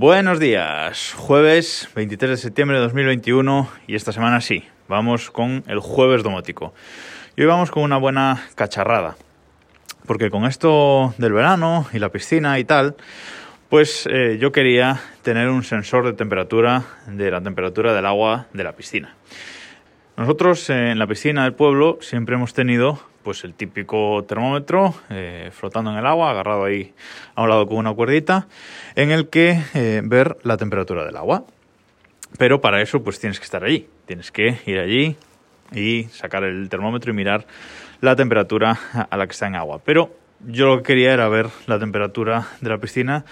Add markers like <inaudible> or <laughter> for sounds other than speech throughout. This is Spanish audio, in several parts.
Buenos días, jueves 23 de septiembre de 2021 y esta semana sí, vamos con el jueves domótico. Y hoy vamos con una buena cacharrada, porque con esto del verano y la piscina y tal, pues eh, yo quería tener un sensor de temperatura, de la temperatura del agua de la piscina. Nosotros en la piscina del pueblo siempre hemos tenido pues el típico termómetro eh, flotando en el agua, agarrado ahí a un lado con una cuerdita, en el que eh, ver la temperatura del agua. Pero para eso pues tienes que estar allí, tienes que ir allí y sacar el termómetro y mirar la temperatura a la que está en agua. Pero yo lo que quería era ver la temperatura de la piscina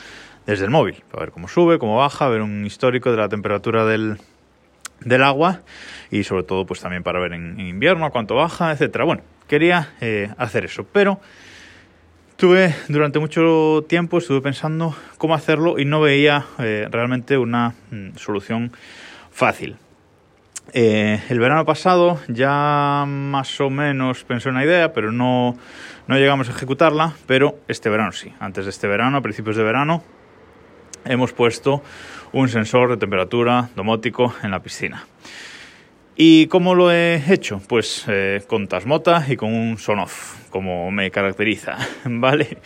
desde el móvil, para ver cómo sube, cómo baja, ver un histórico de la temperatura del, del agua y sobre todo pues también para ver en, invierno cuánto baja, etcétera. Bueno, quería eh, hacer eso, pero tuve durante mucho tiempo estuve pensando cómo hacerlo y no veía eh, realmente una mm, solución fácil. Eh, el verano pasado ya más o menos pensé una idea, pero no, no llegamos a ejecutarla, pero este verano sí. Antes de este verano, a principios de verano, hemos puesto un sensor de temperatura domótico en la piscina. ¿Y cómo lo he hecho? Pues eh, con Tasmota y con un Sonoff, como me caracteriza, <laughs> ¿vale?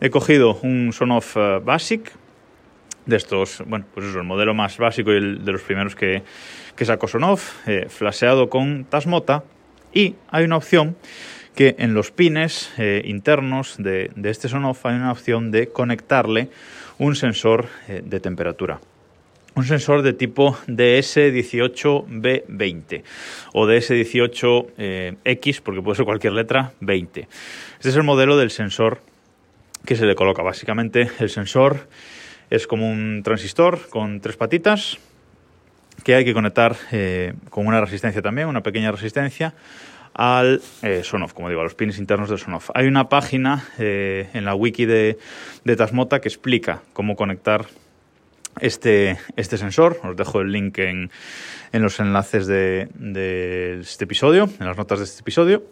He cogido un Sonoff uh, Basic, de estos, bueno, pues eso, el modelo más básico y el de los primeros que, que sacó Sonoff, eh, flaseado con Tasmota, y hay una opción que en los pines eh, internos de, de, este Sonoff hay una opción de conectarle un sensor eh, de temperatura un sensor de tipo DS18B20 o DS18X, eh, porque puede ser cualquier letra, 20. Este es el modelo del sensor que se le coloca. Básicamente el sensor es como un transistor con tres patitas que hay que conectar con una resistencia también, una pequeña resistencia, al eh, Sonoff, como digo, a los pines internos del Sonoff. Hay una página en la wiki de, de Tasmota que explica cómo conectar este, este sensor. Os dejo el link en, en los enlaces de, de, este episodio, en las notas de este episodio.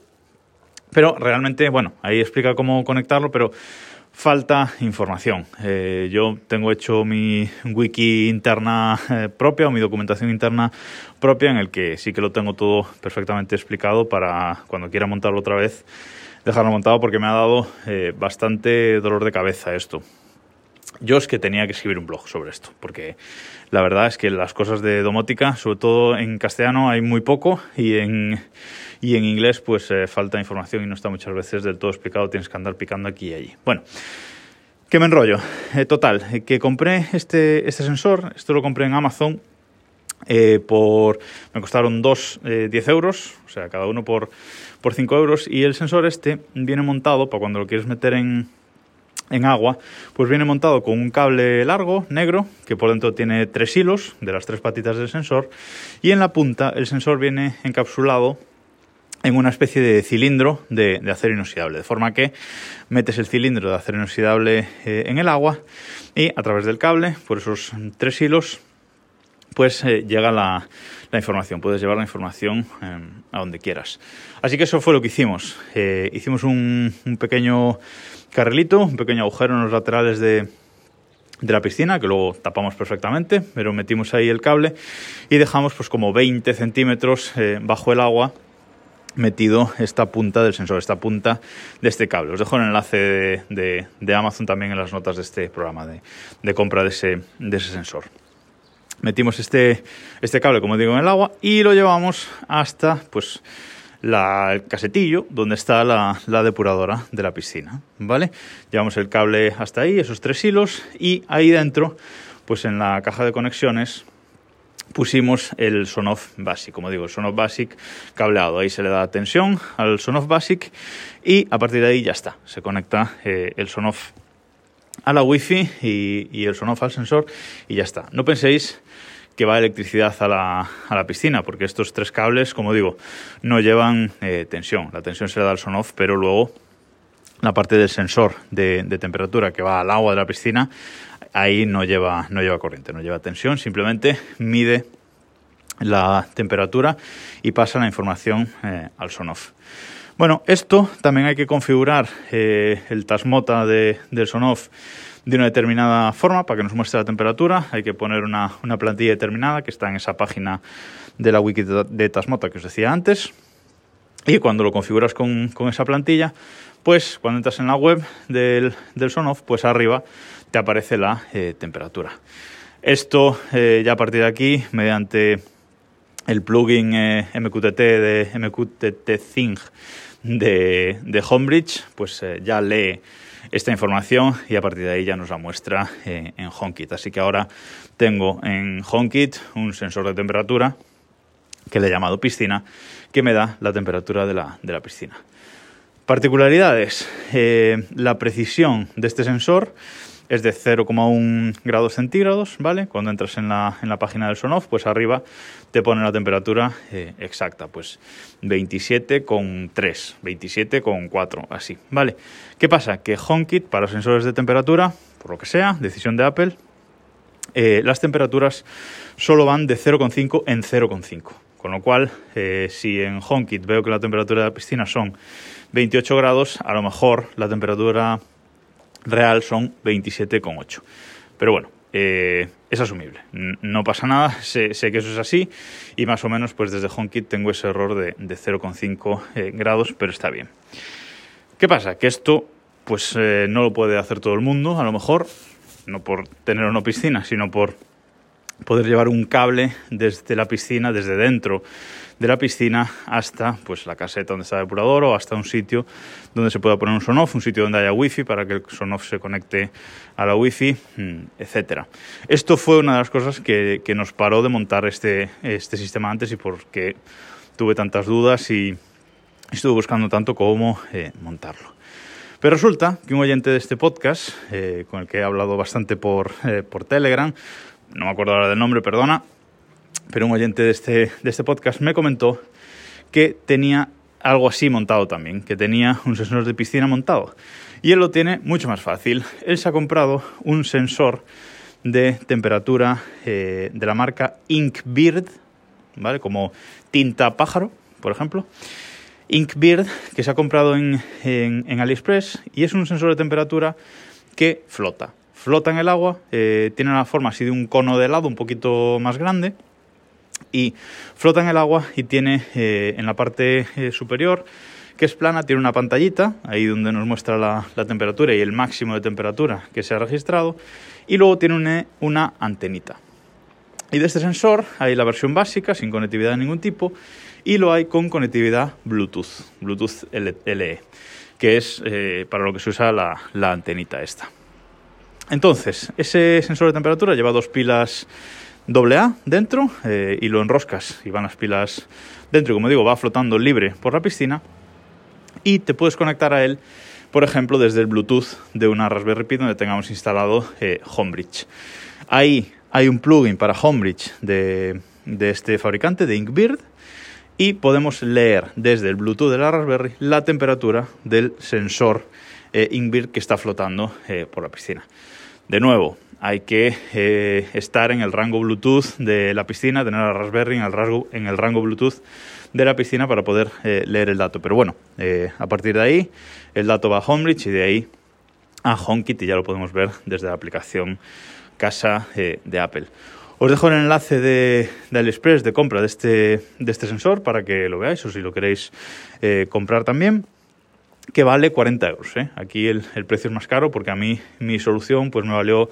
Pero realmente, bueno, ahí explica cómo conectarlo, pero falta información. Eh, yo tengo hecho mi wiki interna eh, propia o mi documentación interna propia en el que sí que lo tengo todo perfectamente explicado para cuando quiera montarlo otra vez dejarlo montado porque me ha dado eh, bastante dolor de cabeza esto yo es que tenía que escribir un blog sobre esto, porque la verdad es que las cosas de domótica, sobre todo en castellano, hay muy poco y en, y en inglés pues eh, falta información y no está muchas veces del todo explicado, tienes que andar picando aquí y allí. Bueno, que me enrollo. Eh, total, eh, que compré este, este sensor, esto lo compré en Amazon por me costaron dos eh, 10 euros, o sea, cada uno por, por 5 euros, y el sensor este viene montado para cuando lo quieres meter en en agua, pues viene montado con un cable largo, negro, que por dentro tiene tres hilos de las tres patitas del sensor, y en la punta el sensor viene encapsulado en una especie de cilindro de, acero inoxidable, de forma que metes el cilindro de acero inoxidable eh, en el agua y a través del cable, por esos tres hilos, pues llega la, información, puedes llevar la información eh, a donde quieras. Así que eso fue lo que hicimos. Eh, hicimos un, pequeño carrilito, un pequeño agujero en los laterales de, de la piscina, que luego tapamos perfectamente, pero metimos ahí el cable y dejamos pues como 20 centímetros eh, bajo el agua metido esta punta del sensor, esta punta de este cable. Os dejo el enlace de, Amazon también en las notas de este programa de, compra de ese sensor. Metimos este, este cable, como digo, en el agua y lo llevamos hasta pues la, el casetillo donde está la, depuradora de la piscina, ¿vale? Llevamos el cable hasta ahí, esos tres hilos, y ahí dentro, pues en la caja de conexiones, pusimos el Sonoff Basic, como digo, el Sonoff Basic cableado. Ahí se le da tensión al Sonoff Basic y a partir de ahí ya está, se conecta eh, el Sonoff a la Wi-Fi y, y el Sonoff al sensor y ya está. No penséis que va electricidad a la, a la, piscina, porque estos tres cables, como digo, no llevan eh, tensión. La tensión se le da al son-off, pero luego la parte del sensor de, de, temperatura que va al agua de la piscina, ahí no lleva, no lleva corriente, no lleva tensión, simplemente mide la temperatura y pasa la información eh, al son-off. Bueno, esto también hay que configurar eh, el Tasmota de, del Sonoff de una determinada forma para que nos muestre la temperatura. Hay que poner una, plantilla determinada que está en esa página de la wiki de Tasmota que os decía antes. Y cuando lo configuras con, esa plantilla, pues cuando entras en la web del, del Sonoff, pues arriba te aparece la eh, temperatura. Esto eh, ya a partir de aquí, mediante el plugin eh, MQTT de MQTT Thing de, de Homebridge, pues ya lee esta información y a partir de ahí ya nos la muestra en HomeKit. Así que ahora tengo en HomeKit un sensor de temperatura que le he llamado piscina, que me da la temperatura de la, de la piscina. Particularidades. la precisión de este sensor es de 0,1 grados centígrados, ¿vale? Cuando entras en la, en la página del Sonoff, pues arriba te pone la temperatura eh, exacta, pues 27,3, 27,4, así, ¿vale? ¿Qué pasa? Que HomeKit para sensores de temperatura, por lo que sea, decisión de Apple, eh, las temperaturas solo van de 0,5 en 0,5. Con lo cual, eh, si en HomeKit veo que la temperatura de la piscina son 28 grados, a lo mejor la temperatura real son 27,8. Pero bueno, eh, es asumible. No pasa nada, sé, que eso es así y más o menos pues desde HomeKit tengo ese error de, 0,5 eh, grados, pero está bien. ¿Qué pasa? Que esto pues eh, no lo puede hacer todo el mundo, a lo mejor, no por tener una piscina, sino por poder llevar un cable desde la piscina, desde dentro de la piscina hasta pues la caseta donde está el depurador o hasta un sitio donde se pueda poner un sonoff, un sitio donde haya wifi para que el sonoff se conecte a la wifi, mm, etcétera. Esto fue una de las cosas que, nos paró de montar este, este sistema antes y porque tuve tantas dudas y estuve buscando tanto cómo eh, montarlo. Pero resulta que un oyente de este podcast, eh, con el que he hablado bastante por, eh, por Telegram, no me acuerdo ahora del nombre, perdona, pero un oyente de este, de este podcast me comentó que tenía algo así montado también, que tenía un sensor de piscina montado. Y él lo tiene mucho más fácil. Él se ha comprado un sensor de temperatura eh, de la marca Inkbird, ¿vale? Como tinta pájaro, por ejemplo. Inkbird, que se ha comprado en, en, AliExpress y es un sensor de temperatura que flota. Flota en el agua, eh, tiene una forma así de un cono de helado un poquito más grande y flota en el agua y tiene eh, en la parte eh, superior que es plana, tiene una pantallita, ahí donde nos muestra la, temperatura y el máximo de temperatura que se ha registrado, y luego tiene una, una, antenita. Y de este sensor hay la versión básica, sin conectividad de ningún tipo, y lo hay con conectividad Bluetooth, Bluetooth LE, que es eh, para lo que se usa la antenita esta. Entonces, ese sensor de temperatura lleva dos pilas AA dentro eh, y lo enroscas y van las pilas dentro. Como digo, va flotando libre por la piscina y te puedes conectar a él, por ejemplo, desde el Bluetooth de una Raspberry Pi donde tengamos instalado eh, Homebridge. Ahí hay un plugin para Homebridge de, de este fabricante, de Inkbird, y podemos leer desde el Bluetooth de la Raspberry la temperatura del sensor eh, Inkbird que está flotando eh, por la piscina. De nuevo, hay que eh, estar en el rango Bluetooth de la piscina, tener la Raspberry en el rango, en el rango Bluetooth de la piscina para poder eh, leer el dato. Pero bueno, eh, a partir de ahí el dato va a Homebridge y de ahí a HomeKit y ya lo podemos ver desde la aplicación casa de Apple. Os dejo el enlace de, de, AliExpress de compra de este, de este sensor para que lo veáis o si lo queréis comprar también que vale 40 euros. Aquí el, precio es más caro porque a mí mi solución pues me valió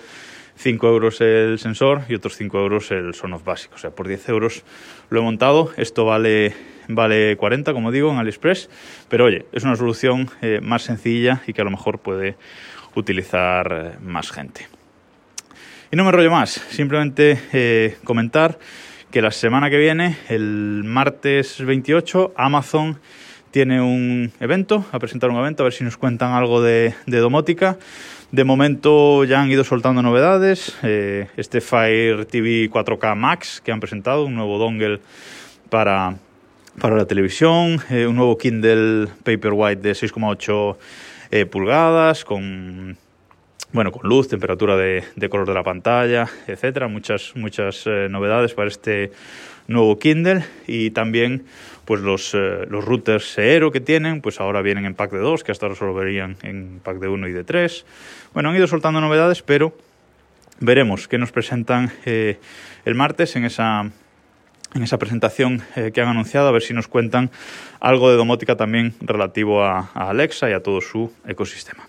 5 euros el sensor y otros 5 euros el Sonoff básico. O sea, por 10 euros lo he montado. Esto vale, vale 40, como digo, en AliExpress. Pero oye, es una solución eh, más sencilla y que a lo mejor puede utilizar eh, más gente. Y no me rollo más, simplemente eh, comentar que la semana que viene, el martes 28, Amazon tiene un evento, a presentar un evento, a ver si nos cuentan algo de, de domótica. De momento ya han ido soltando novedades. Eh, este Fire TV 4K Max que han presentado, un nuevo dongle para, para la televisión, eh, un nuevo Kindle Paperwhite de 6,8 eh, pulgadas con bueno, con luz, temperatura de, color de la pantalla, etcétera, muchas muchas novedades para este nuevo Kindle y también pues los, eh, routers Seero que tienen, pues ahora vienen en pack de 2, que hasta ahora solo verían en pack de 1 y de 3. Bueno, han ido soltando novedades, pero veremos qué nos presentan eh, el martes en esa, en esa presentación eh, que han anunciado, a ver si nos cuentan algo de domótica también relativo a Alexa y a todo su ecosistema.